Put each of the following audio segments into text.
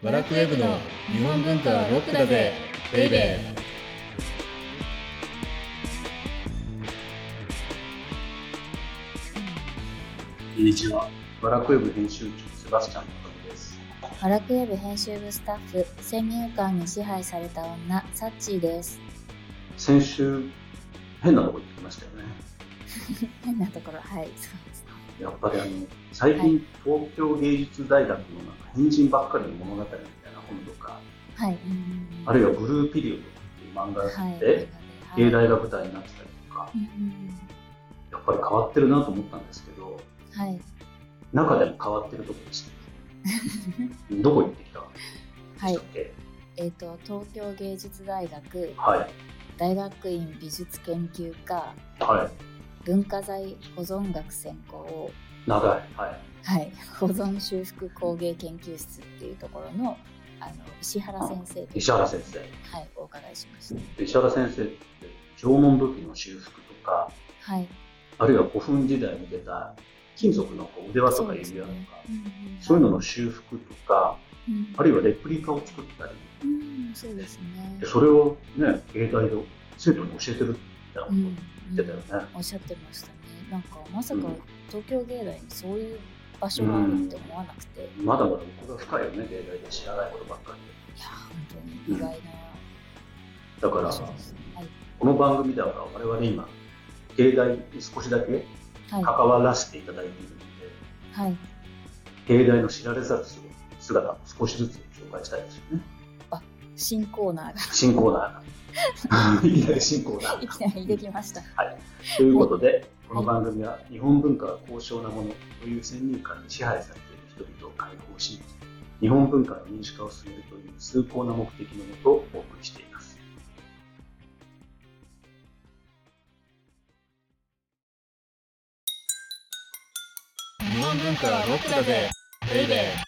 バラクウェブの日本文化はロックだぜベイベーこんにちは。バラクウェブ編集長、セバスチャンのです。バラクウェブ編集部スタッフ、先入観に支配された女、サッチーです。先週、変なとこ行ってきましたよね。変なところ、はい、そうです。やっぱりあの、最近、東京芸術大学のなんか変人ばっかりの物語みたいな本とか、はい、うんあるいはブルーピリオドっていう漫画はい、で、はい、芸大が舞台になってたりとかう、んうんやっぱり変わってるなと思ったんですけど、はい、中でも変わってるとこでした。どこ行ってきた？んはいえっ、と、東京芸術大学はい。大学院美術研究科はい。文化財保存学専攻長い。はい。はい、保存修復工芸研究室っていうところのあの石原先生と石原先生。はい、お伺いしました。石原先生って縄文土器の修復とかはい、あるいは古墳時代に出た金属の腕輪とか指輪とかそう,、うんうんいうのの修復とかうん。あるいはレプリカを作ったり。うん、そうですね。で。それをね芸大で生徒に教えてるみたいなこと言ってたよね、おっしゃってましたね。なんかまさかうん。東京芸大にそういう場所があるって思わなくて、いまだまだ奥が深いよね芸大で知らないことばっかり。や本当に意外な。でだから。はい。この番組では我々今芸大に少しだけはい。関わらせていただいているので、はい。芸大の知られざる姿を少しずつ紹介したいですよね。新コーナーが。新コーナーがいきなり新コーナーいきなりできました。ということで、この番組は日本文化は高尚なものという先入観に支配されている人々を解放し、日本文化の民主化を進めるという崇高な目的のもとお送りしています。日本文化はロックだぜベイベー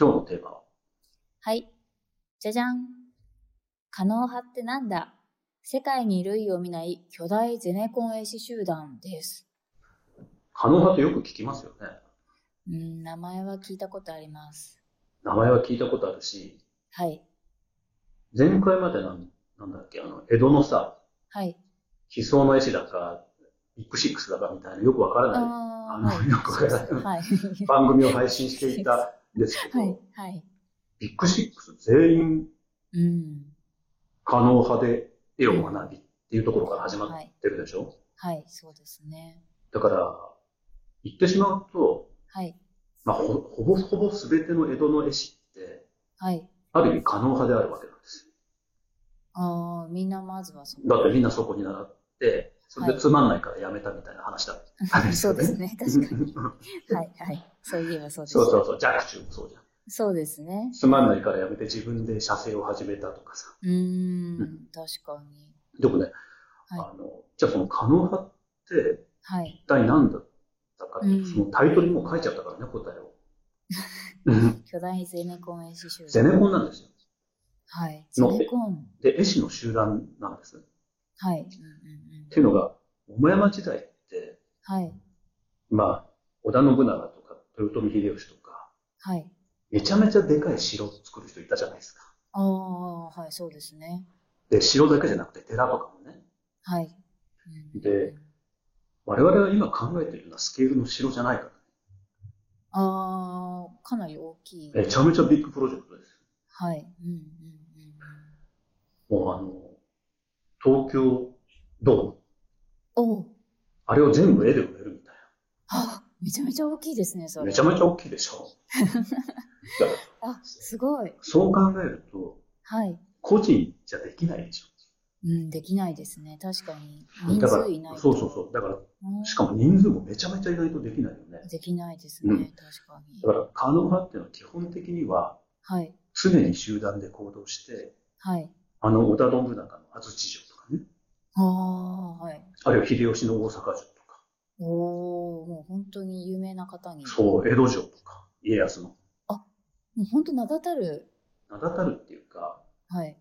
今日のテーマは、はい。じゃじゃん。可能派ってなんだ？世界に類を見ない巨大ゼネコン絵師集団です。可能派とよく聞きますよね。うん、名前は聞いたことあります。名前は聞いたことあるし、はい。前回までなんなんだっけ、あの、江戸のさ、はい。悲壮の絵師だか、ビッグシックスだかみたいなよくわからないああのよくわからないはい。番組を配信していたんですけど、はい。はい。ビッグシックス全員うん。可能派で絵を学びっていうところから始まってるでしょ、はい、そうですね。だから、言ってしまうと、はい。まあ、ほほぼほぼ全ての江戸の絵師って、はい。ある意味可能派であるわけなんですよ。ああ、みんなまずはそこ。だってみんなそこに習って、それでつまんないからやめたみたいな話だったんですそよね。うですね。確かに。はい。はい。そういえばそうです。そうそうそう、若冲もそうじゃん。そうですね。つまんないからやめて自分で写生を始めたとかさ。うーん、確かに。でもね、はあの、じゃあその可能派ってはい。一体何だったかっていそのタイトルにもう書いちゃったからね、答えを。う ん巨大ゼネコン絵師集団。ゼネコンなんですよ。はい。ゼネコン。で、絵師の集団なんです。っはい。うんうんうん。ていうのが、桃山時代って、はい。まあ、織田信長とか豊臣秀吉とか、はい。めちゃめちゃでかい城を作る人いたじゃないですか。ああ、はい、そうですね。で、城だけじゃなくて寺とかもね。はい。うんで、我々が今考えているようなスケールの城じゃないからね。ああ、かなり大きい。めちゃめちゃビッグプロジェクトです。はい。うんうんもうあの、東京ドーム、うん。おうあれを全部絵で埋めるみたいあ、めちゃめちゃ大きいですね、そな。れ。めちゃめちゃ大きいでしょ。あ、すごい。そう考えると、はい。個人じゃできないでしうん、できないですね。確かに。ょ。人数いないと。そうそうそう。だから、うんしかも人数もめちゃめちゃいないとできないよね。できないですね、うん確かにだ。から、可能派っていうのは基本的には、はい。常に集団で行動して、はい。あの、織田信長の安土城ああ、はい。あるいは秀吉の大阪城とか、おお、もう本当に有名な方に。そう、江戸城とか、家康の、もう本当名だたる。名だたるっていうか、はい。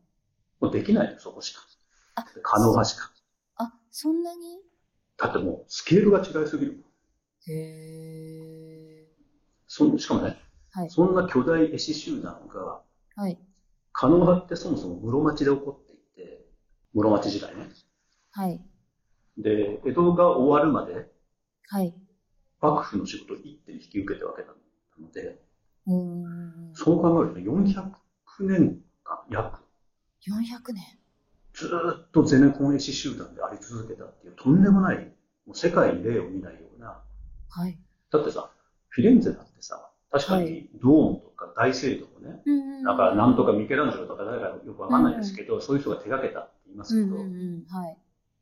もうできないよ、そこしか。あ、可能派しか。あ、そんなに？だってもう、スケールが違いすぎる。へえ。そんしかもね、はい。そんな巨大絵師集団が、はい。狩野派ってそもそも室町で起こっていて、室町時代ね。はい。で、江戸が終わるまで、はい。幕府の仕事を一手に引き受けたわけなので、うーん。そう考えると400年間、約、400年。ずーっとゼネコン絵師集団であり続けたっていう、とんでもない、もう世界に例を見ないような、はい。だってさ、フィレンツェなんてさ、確かはにドームとか大聖堂もね、うんだからなんとかミケランジェロとか誰かよくわかんないですけど、そういう人が手掛けたって言いますけど、うんうんうん。はい。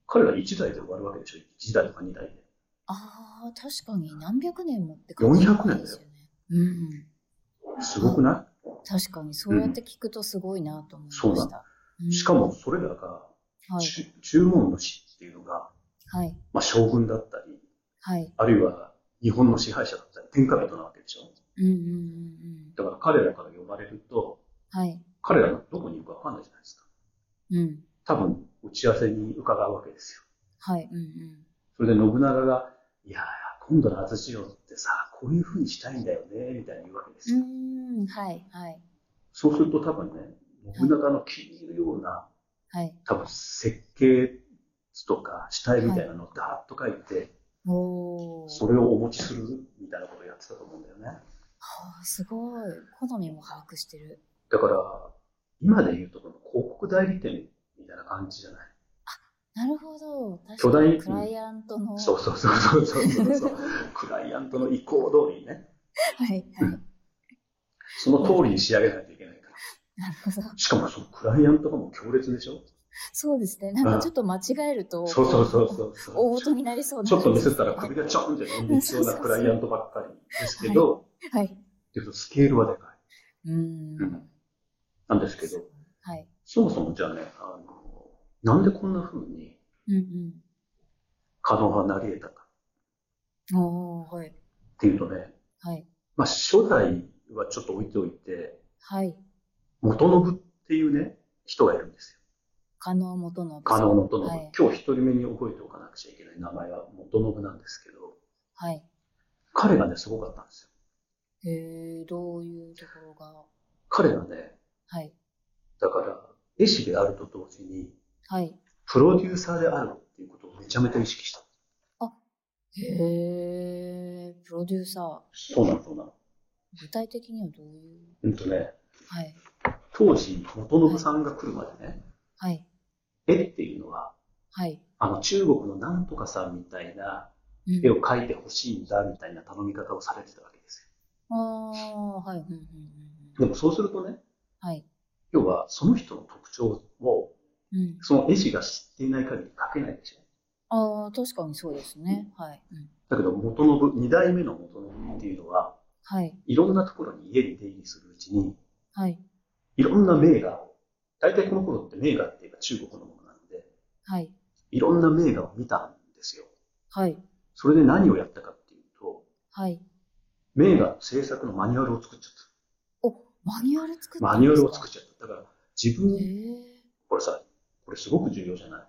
彼ら1台で終わるわけでしょ ?1 台とか2台で。ああ、確かに何百年もって感じ400年だよですよね。うん。すごくな確かにそうやって聞くとすごいなと思いまそうなした。うんいしかも、それらが、はい。ち注文主っていうのが、はい。まあ、将軍だったり、はい。あるいは日本の支配者だったり、天下人なわけでしょ？うんうんうんうん。だから彼らから呼ばれると、はい。彼らがどこにいるかわかんないじゃないですか。うん。多分、打ち合わせに伺うわけですよ。はい。うんうん。それで信長が、いやー、今度の安土城ってさ、こういう風にしたいんだよね、みたいに言うわけですうよ。はい。はい。そうすると多分ね、信長の気に入るような、はい。多分設計図とか死体みたいなのをダーッと書いて、おー。それをお持ちするみたいなことをやってたと思うんだよね。はあ、すごい。好みも把握してる。だから、今で言うとこの広告代理店みたいな感じじゃない？なるほど。巨大確かにクライアントの。そうそうそうそうそうそう。クライアントの意向通りにね、はい。はい。その通りに仕上げないといけないから。なるほど。しかもそのクライアントがもう強烈でしょ？そうですね。なんかちょっと間違えると。そうそうそうそうそう。大音になりそうなちょっと見せたら首がちょんって飛んでいきそうなクライアントばっかりですけど、はい。だけどスケールはでかい。うーん。なんですけど、はい。そもそもじゃあね、あの、なんでこんな風にうん可能がなり得たかうん。おー、はい。っていうとね、はい。まあ初代はちょっと置いておいて、はい。元信っていうね、人がいるんですよ。加納元信。加納元信。はい。今日一人目に覚えておかなくちゃいけない名前は元信なんですけど、はい。彼がね、すごかったんですよ。へえ、どういうところが？彼がね、はい。だから、絵師であると同時に、はい。プロデューサーであるっていうことをめちゃめちゃ意識した。へえ、プロデューサー。そうなの、そうなの。具体的にはどういう？うんとね、はい。当時、元信さんが来るまでね、はい。絵っていうのは、はい。あの中国のなんとかさんみたいなうん絵を描いてほしいんだみたいな頼み方をされてたわけですああ、はい。うんうんうん。でもそうするとね、はい。要はその人の特徴をうん。その絵師が知っていない限り描けないでしょ。ああ、確かにそうですね。はい。うん。だけど元信、二代目の元信っていうのは、はい。いろんなところに家に出入りするうちに、はい。いろんな名画を、大体この頃って名画って言えば中国のものなので、はい。いろんな名画を見たんですよ。はい。それで何をやったかっていうと、はい。名画の制作のマニュアルを作っちゃっお、マニュアル作ったた。マニュアルを作っっちゃった。だから自分。これさ、これすごく重要じゃない？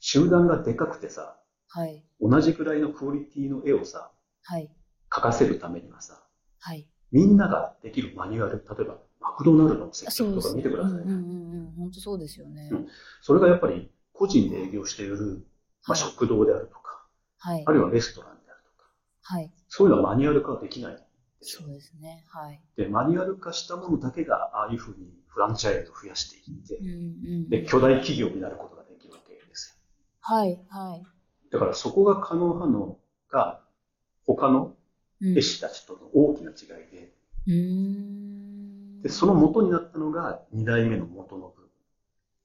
集団がでかくてさ、はい。同じくらいのクオリティの絵をさ、はい。描かせるためにはさ、はい。みんなができるマニュアル、例えばマクドナルドの接あそうです客とか見てくださいね。うんうんうんうん。本当そうですよね。うんそれがやっぱり個人で営業している、まあ、はい食堂であるとか、はいあ。るいはレストランであるとか、はい。そういうのはマニュアル化はできないそう。ですね。はい。で、マニュアル化したものだけが、ああいうふうにフランチャイズを増やしていってうん、うん。で、巨大企業になることができるわけですはい。はい。よ。だからそこが可能派のが、他のうん絵師たちとの大きな違いで、うーん。で、その元になったのが二代目の元信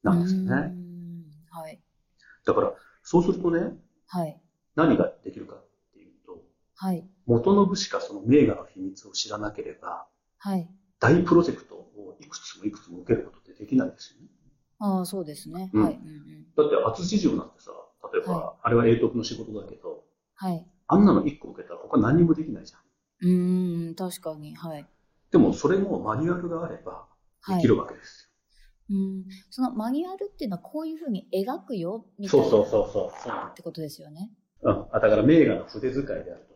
なんですよね。んはい。だから、そうするとね、はい。何ができるかっていうと、はい。元信しかその名画の秘密を知らなければ、はい。大プロジェクトをいくつもいくつも受けることってできないですよね。ああ、そうですね。うんはい。だって、厚地城なんてさ、例えば、はあれは永徳の仕事だけど、はい。あんなの1個受けたら他何にもできないじゃん。うーん、確かに。はい。でも、それもマニュアルがあればはい。できるわけですうん。そのマニュアルっていうのはこういうふうに描くよ、みよ。たいな。そうそうそうそう。ってことですよね。うん。あだから、名画の筆使いであると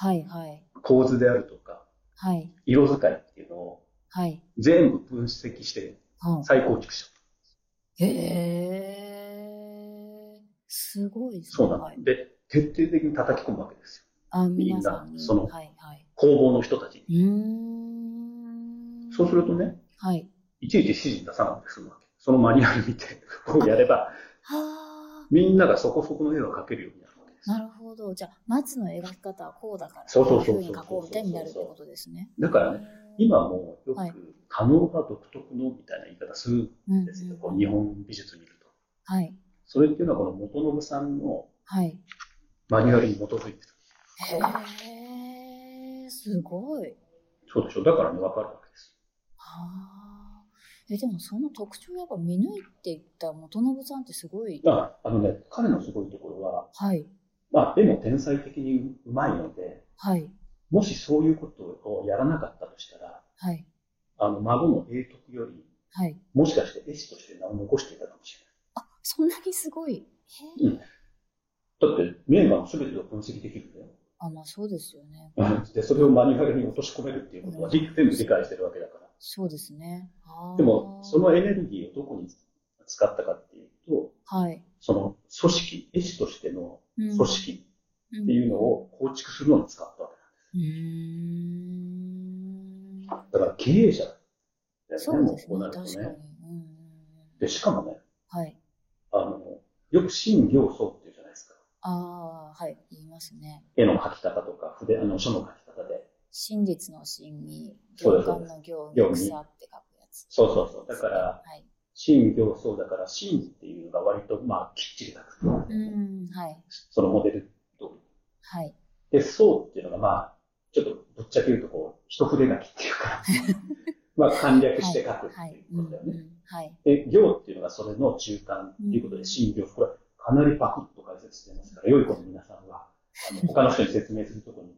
はいはい。構図であるとか、はい。色使いっていうのをはい。全部分析しては再構築した。へえ。すごいですね。そうなの。はい。で、徹底的に叩き込むわけですよ。あ、みんな。そのはいはい。工房の人たちに。うーん。そうするとね、はい。いちいち指示出さなくて済むわけ。そのマニュアル見て、こうやれば、はあ。みんながそこそこの絵を描けるようになるわけです。なるほど。じゃあ、松の描き方はこうだから、そうそうそうそうこういうふうに描こうみたいになるってことですね。だからね、今もよはいく、可能が独特のみたいな言い方するうんんですよ。こう日本美術見ると。はい。それっていうのはこの元信さんのはい。マニュアルに基づいてる。へえ、すごい。そうでしょ？だからね、わかるわけです。はあ。え、でもその特徴やっぱ見抜いていった元信さんってすごい。ああのね、彼のすごいところは、はい。まあ、絵も天才的にうまいので、はい。もしそういうことをやらなかったとしたら、はい。あの、孫の永徳より、はい。もしかして絵師として名を残していたかもしあ、そんなにすごい。へえ。れない。だって、名画の全てを分析できるんだよ。あ、まあそうですよね。で、それをマニュアルに落とし込めるっていうことは、全部理解してるわけだから。そうですね。でも、そのエネルギーをどこに使ったかっていうと、はい。その組織、絵師としてのうん組織っていうのを構築するのに使ったわけうーん。だから経営者だよね、そうですね。もうこうなると。ね。で、しかもね、はい。あの、よく新行僧っていうじゃないですか。ああ、はい。言いますね。絵の描き方とか、筆、あの、書の描き方で。真実の真に、行間の行に草って書くやつ。そうそうそう。だから、はい。新行僧だから、新っていうのが割と、まあ、きっちり書く。うん、はい。そのモデル通り。はい。で、僧っていうのが、まあ、ちょっとぶっちゃけ言うと、こう、一筆書きっていうか、まあ、簡略して書くってはい。いうことだよね。うんうんはい。で、行っていうのがそれの中間っていうことで、うん新行、これ、かなりパクッと解説してますから、良い子の皆さんは、あの他の人に説明するとこに、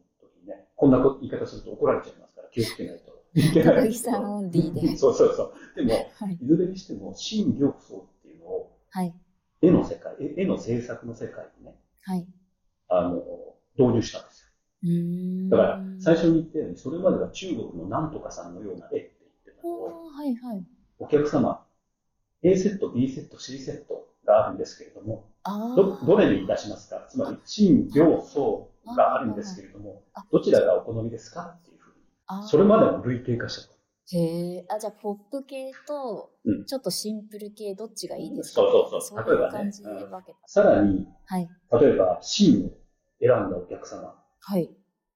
ね、こんな言い方すると怒られちゃいますから、気をつけないと高木。さんオンリーで。そうそうそう。でも、はい。いずれにしても、新行僧っていうのを、はい。絵の世界、絵絵の制作の世界にね、はい。あの、導入したんですよ。うーん。だから、最初に言ったように、それまでは中国のなんとかさんのような絵って言ってたのを、おーはいはい。お客様、A セット、B セット、C セットがあるんですけれども。ど、どれに出しますか？つまり、新、行、層があるんですけれどもあ、どちらがお好みですか？ってそれまでも類型化したと。へえ。あ、じゃあ、ポップ系とうん、ちょっとシンプル系、どっちがいいですか？そうそうそうそういう例えばね感じで分けた。さらに、はい。例えば、真を選んだお客様、はい。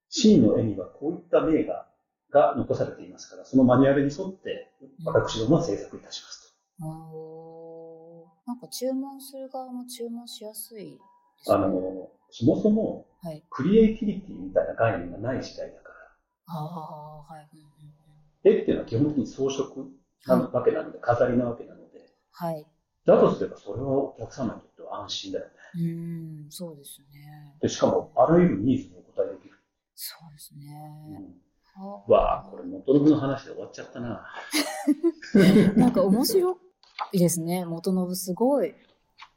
真の絵にはこういった名画が残されていますから、そのマニュアルに沿って、私どもは制作いたしますおーなんか注文する側も注文しやすいね。あの、そもそも、はい。クリエイティビティみたいな概念がない時代だから、ああ、はい。うんうんうん絵っていうのは基本的に装飾なわけなので、飾りなわけなので、はい。だとすればそれはお客様にとっては安心だよね。うーん、そうですね。で、しかも、あらゆるニーズにお答えできる。そうですうね。ん、あわあ、これ元信の話で終わっちゃったな。なんか面白いですね。元信すごい。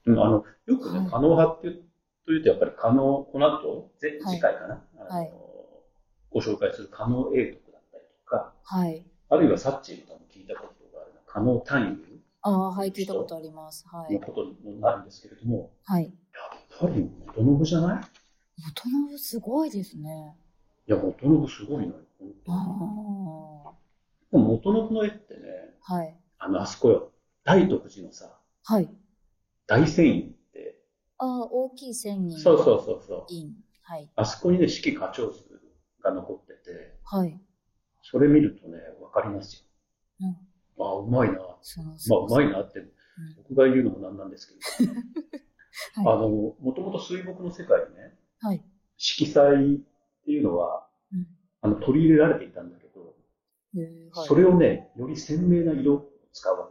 うん、あの、よくねはい、可能派っていうというと、やっぱり可能、この後、次回かな、あのはいご紹介する可能英徳だったりとか、はい。あるいはサッチーとも聞いたことがあるな可能単位ああ、はい、聞いたことあります。はい。のことになるんですけれども、はい。やっぱり元信じゃない？元信すごいですね。いや、元信すごいのよ、本当あに。元信の絵ってね、はい。あの、あそこよ、大徳寺のさ、はい。大仙院って、ああ、大きい千人。そうそうそうそう。院。はい。あそこにね、四季課長図が残ってて、はい。それ見るとね、わかりますよ。うん。ああ、うまいな。その、まあ、うまいなって、うん僕が言うのもなんなんですけど、はい。あの、もともと水墨の世界でね、はい。色彩っていうのは、うんあの、取り入れられていたんだけど、へえ、はい。それをね、より鮮明な色を使うわ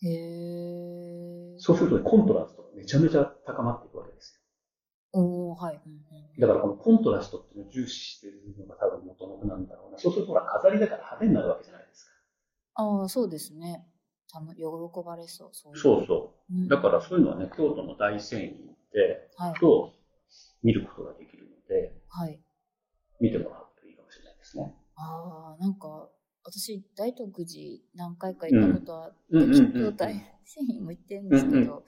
け。へえ。そうするとね、コントラストがめちゃめちゃ高まっていくわけですおー、はい。うん。だからこのコントラストっていうのを重視しているのが多分元信なんだろうな。そうするとほら、飾りだから派手になるわけじゃないですか。ああ、そうですね。喜ばれそう。そうそうそう。うんだからそういうのはね、京都の大仙院で、はい。と見ることができるので、はい。見てもらうといいかもしれないですね。ああ、なんか、私、大徳寺何回か行ったことはあって、うんうんうんうんきっと大繊維も行ってるんですけど、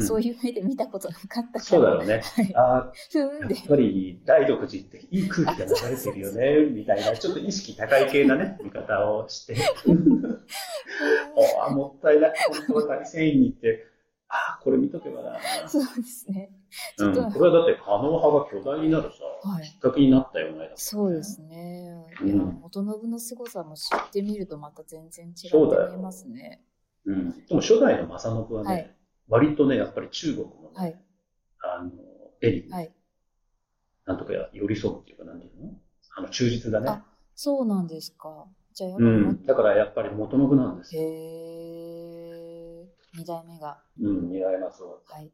そういう目で見たことなかったから。そうだろうね。はい。あやっ。ぱり大独寺っていい空気が流れてるよね、みたいな、ちょっと意識高い系なね、見方をして。ああ、もったいない。本当は大繊維に行って、これ見とけばな。そうですね。うん、これはだって、可能派が巨大になるさ、はい、きっかけになったよね。そうですね。うん、元信の凄さも知ってみると、また全然違って見えますね。う,うん、でも初代の正信はね、はい、割とね、やっぱり中国の、ね、はい、あの、エリ、はい、なんとか寄り添うっていうか、なんていうの？あの、忠実だね。そうなんですか。じゃあ、うん、だからやっぱり元信なんですよ。へー。二代目が。うん、担います。はい。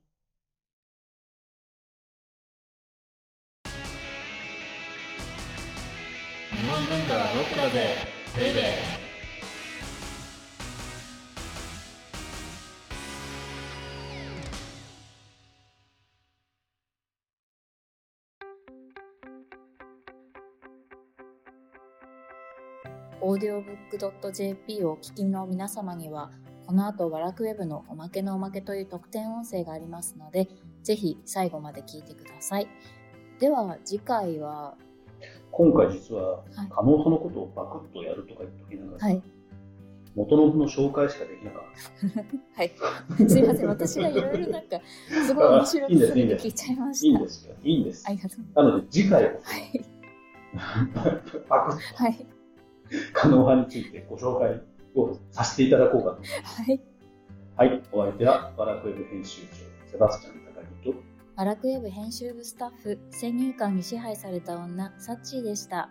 日本文化はロックだぜベイベーオーディオブック .jp をお聞きの皆様にはこの後、ワラクウェブのおまけのおまけという特典音声がありますので、ぜひ最後まで聞いてください。では、次回は、今回実は、はい加納派のことをバクッとやるとか言っときながら、はい。元信の紹介しかできなかった。はい。すいません。私がいろいろなんか、すごい面白いいんですくいいんです聞いちゃいまいした。いんですよ。いいんですあ。りがとう。なので次回は、はい。バクッとはい。加納派についてご紹介をさせていただこうかと思います。はい。はい。お相手は、バラクウェブ編集長、セバスチャン高木と、ワラクウェブ編集部スタッフ、先入観に支配された女、サッチーでした。